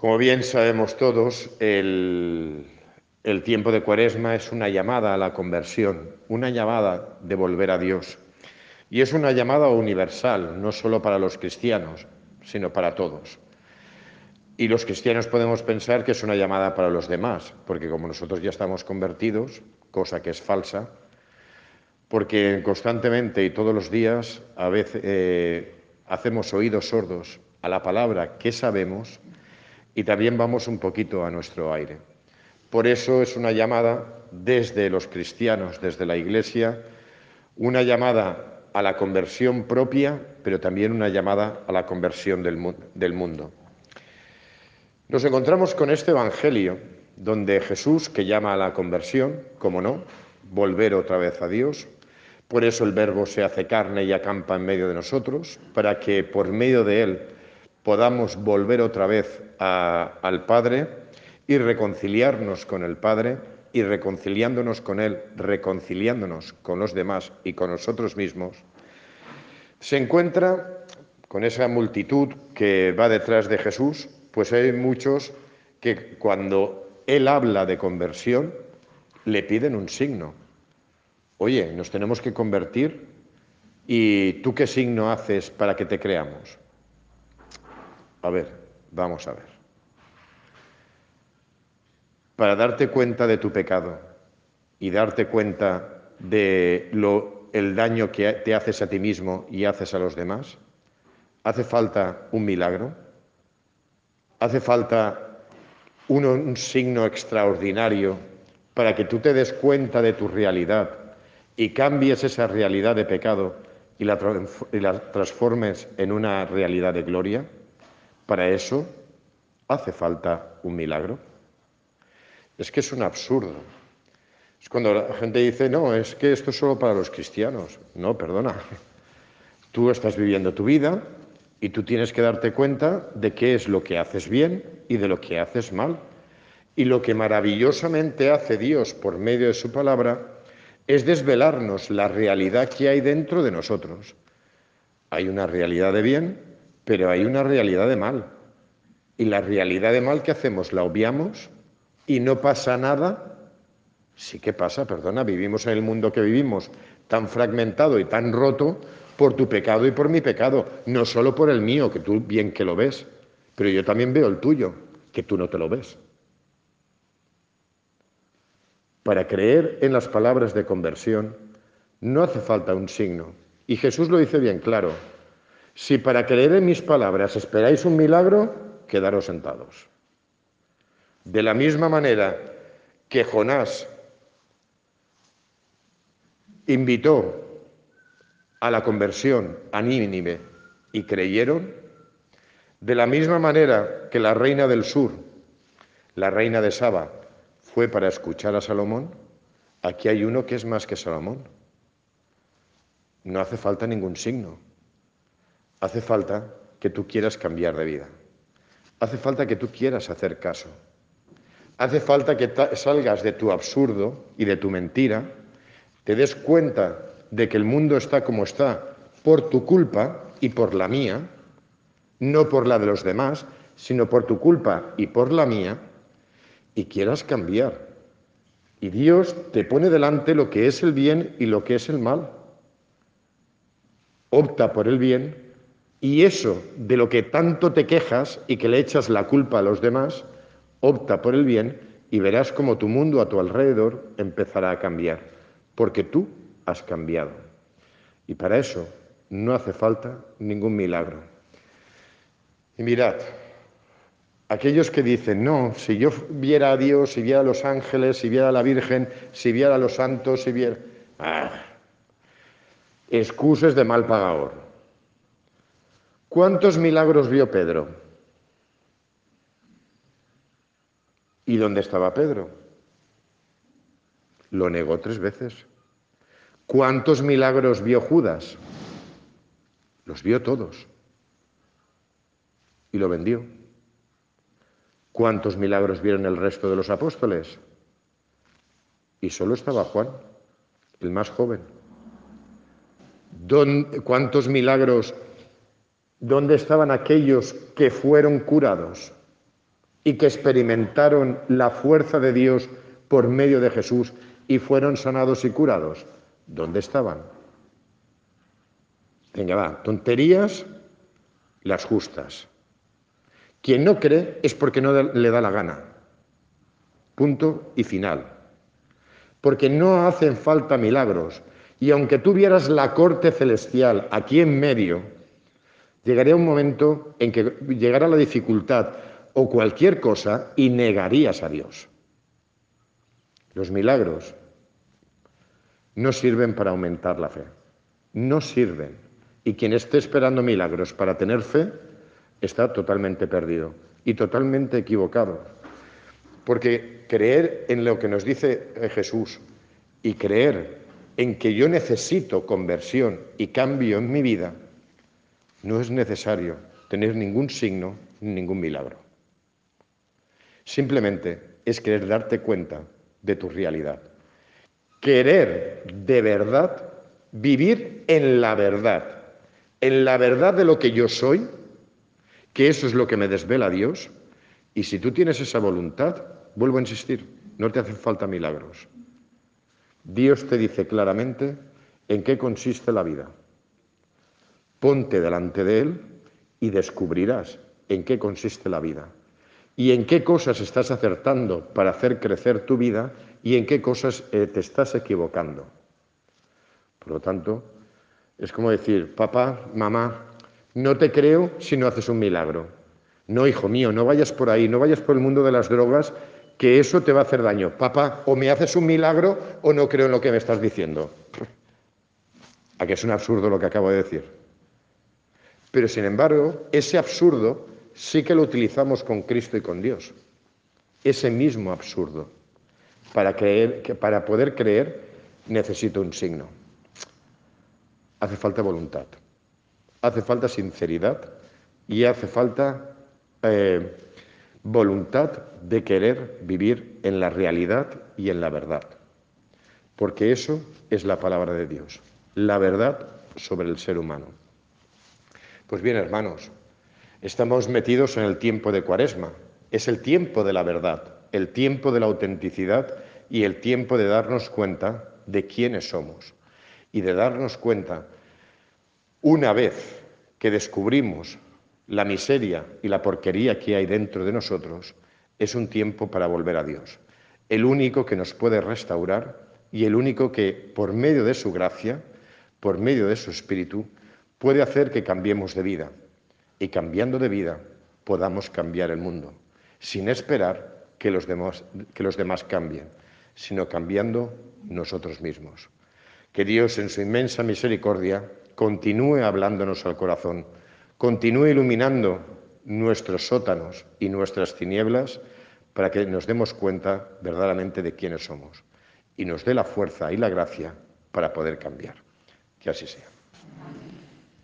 Como bien sabemos todos, el, tiempo de Cuaresma es una llamada a la conversión, una llamada de volver a Dios. Y es una llamada universal, no solo para los cristianos, sino para todos. Y los cristianos podemos pensar que es una llamada para los demás, porque como nosotros ya estamos convertidos, cosa que es falsa, porque constantemente y todos los días a veces eh, hacemos oídos sordos a la palabra que sabemos y también vamos un poquito a nuestro aire. Por eso es una llamada desde los cristianos, desde la Iglesia, una llamada a la conversión propia, pero también una llamada a la conversión del, mundo. Nos encontramos con este Evangelio, donde Jesús, que llama a la conversión, como no, volver otra vez a Dios, por eso el Verbo se hace carne y acampa en medio de nosotros, para que por medio de Él podamos volver otra vez al Padre y reconciliarnos con el Padre y reconciliándonos con Él, reconciliándonos con los demás y con nosotros mismos, se encuentra con esa multitud que va detrás de Jesús, pues hay muchos que cuando Él habla de conversión, le piden un signo. Oye, nos tenemos que convertir y tú qué signo haces para que te creamos. A ver, vamos a ver. Para darte cuenta de tu pecado y darte cuenta de lo, el daño que te haces a ti mismo y haces a los demás, hace falta un milagro, hace falta un, signo extraordinario para que tú te des cuenta de tu realidad y cambies esa realidad de pecado y la, y la transformes en una realidad de gloria. Para eso hace falta un milagro. Es que es un absurdo. Es cuando la gente dice, no, es que esto es solo para los cristianos. No, perdona. Tú estás viviendo tu vida y tú tienes que darte cuenta de qué es lo que haces bien y de lo que haces mal. Y lo que maravillosamente hace Dios por medio de su palabra es desvelarnos la realidad que hay dentro de nosotros. Hay una realidad de bien pero hay una realidad de mal. Y la realidad de mal que hacemos la obviamos y no pasa nada. Sí que pasa, perdona, vivimos en el mundo que vivimos tan fragmentado y tan roto por tu pecado y por mi pecado, no solo por el mío, que tú bien que lo ves, pero yo también veo el tuyo, que tú no te lo ves. Para creer en las palabras de conversión no hace falta un signo. Y Jesús lo dice bien claro, si para creer en mis palabras esperáis un milagro, quedaros sentados. De la misma manera que Jonás invitó a la conversión a Nínive y creyeron, de la misma manera que la reina del sur, la reina de Saba, fue para escuchar a Salomón, aquí hay uno que es más que Salomón. No hace falta ningún signo. Hace falta que tú quieras cambiar de vida. Hace falta que tú quieras hacer caso. Hace falta que salgas de tu absurdo y de tu mentira, te des cuenta de que el mundo está como está por tu culpa y por la mía, no por la de los demás, sino por tu culpa y por la mía, y quieras cambiar. Y Dios te pone delante lo que es el bien y lo que es el mal. Opta por el bien y eso de lo que tanto te quejas y que le echas la culpa a los demás, opta por el bien y verás como tu mundo a tu alrededor empezará a cambiar, porque tú has cambiado. Y para eso no hace falta ningún milagro. Y mirad, aquellos que dicen, no, si yo viera a Dios, si viera a los ángeles, si viera a la Virgen, si viera a los santos, si viera... Ah, excuses de mal pagador. ¿Cuántos milagros vio Pedro? ¿Y dónde estaba Pedro? Lo negó tres veces. ¿Cuántos milagros vio Judas? Los vio todos. Y lo vendió. ¿Cuántos milagros vieron el resto de los apóstoles? Y solo estaba Juan, el más joven. ¿Cuántos milagros ¿Dónde estaban aquellos que fueron curados? y que experimentaron la fuerza de Dios por medio de Jesús y fueron sanados y curados? ¿Dónde estaban? Venga, tonterías las justas. Quien no cree es porque no le da la gana. Punto y final. Porque no hacen falta milagros. Y aunque tú vieras la corte celestial aquí en medio, llegaría un momento en que llegara la dificultad o cualquier cosa y negarías a Dios. Los milagros no sirven para aumentar la fe. No sirven. Y quien esté esperando milagros para tener fe, está totalmente perdido y totalmente equivocado. Porque creer en lo que nos dice eh, Jesús y creer en que yo necesito conversión y cambio en mi vida, no es necesario tener ningún signo, ningún milagro. Simplemente es querer darte cuenta de tu realidad. Querer de verdad vivir en la verdad, en la verdad de lo que yo soy que eso es lo que me desvela Dios. Y si tú tienes esa voluntad, vuelvo a insistir, no te hacen falta milagros. Dios te dice claramente en qué consiste la vida. Ponte delante de Él y descubrirás en qué consiste la vida y en qué cosas estás acertando para hacer crecer tu vida y en qué cosas eh, te estás equivocando. Por lo tanto, es como decir, papá, mamá, no te creo si no haces un milagro. No, hijo mío, no vayas por ahí, no vayas por el mundo de las drogas, que eso te va a hacer daño. Papá, o me haces un milagro o no creo en lo que me estás diciendo. A que es un absurdo lo que acabo de decir. Pero sin embargo, ese absurdo sí que lo utilizamos con Cristo y con Dios. Ese mismo absurdo. Para, creer, que para poder creer necesito un signo. Hace falta voluntad hace falta sinceridad y hace falta eh, voluntad de querer vivir en la realidad y en la verdad. Porque eso es la palabra de Dios, la verdad sobre el ser humano. Pues bien, hermanos, estamos metidos en el tiempo de Cuaresma. Es el tiempo de la verdad, el tiempo de la autenticidad y el tiempo de darnos cuenta de quiénes somos y de darnos cuenta una vez que descubrimos la miseria y la porquería que hay dentro de nosotros, es un tiempo para volver a Dios, el único que nos puede restaurar y el único que, por medio de su gracia, por medio de su espíritu, puede hacer que cambiemos de vida y cambiando de vida podamos cambiar el mundo, sin esperar que los demás, cambien, sino cambiando nosotros mismos. Que Dios, en su inmensa misericordia, continúe hablándonos al corazón, continúe iluminando nuestros sótanos y nuestras tinieblas para que nos demos cuenta verdaderamente de quiénes somos y nos dé la fuerza y la gracia para poder cambiar. Que así sea.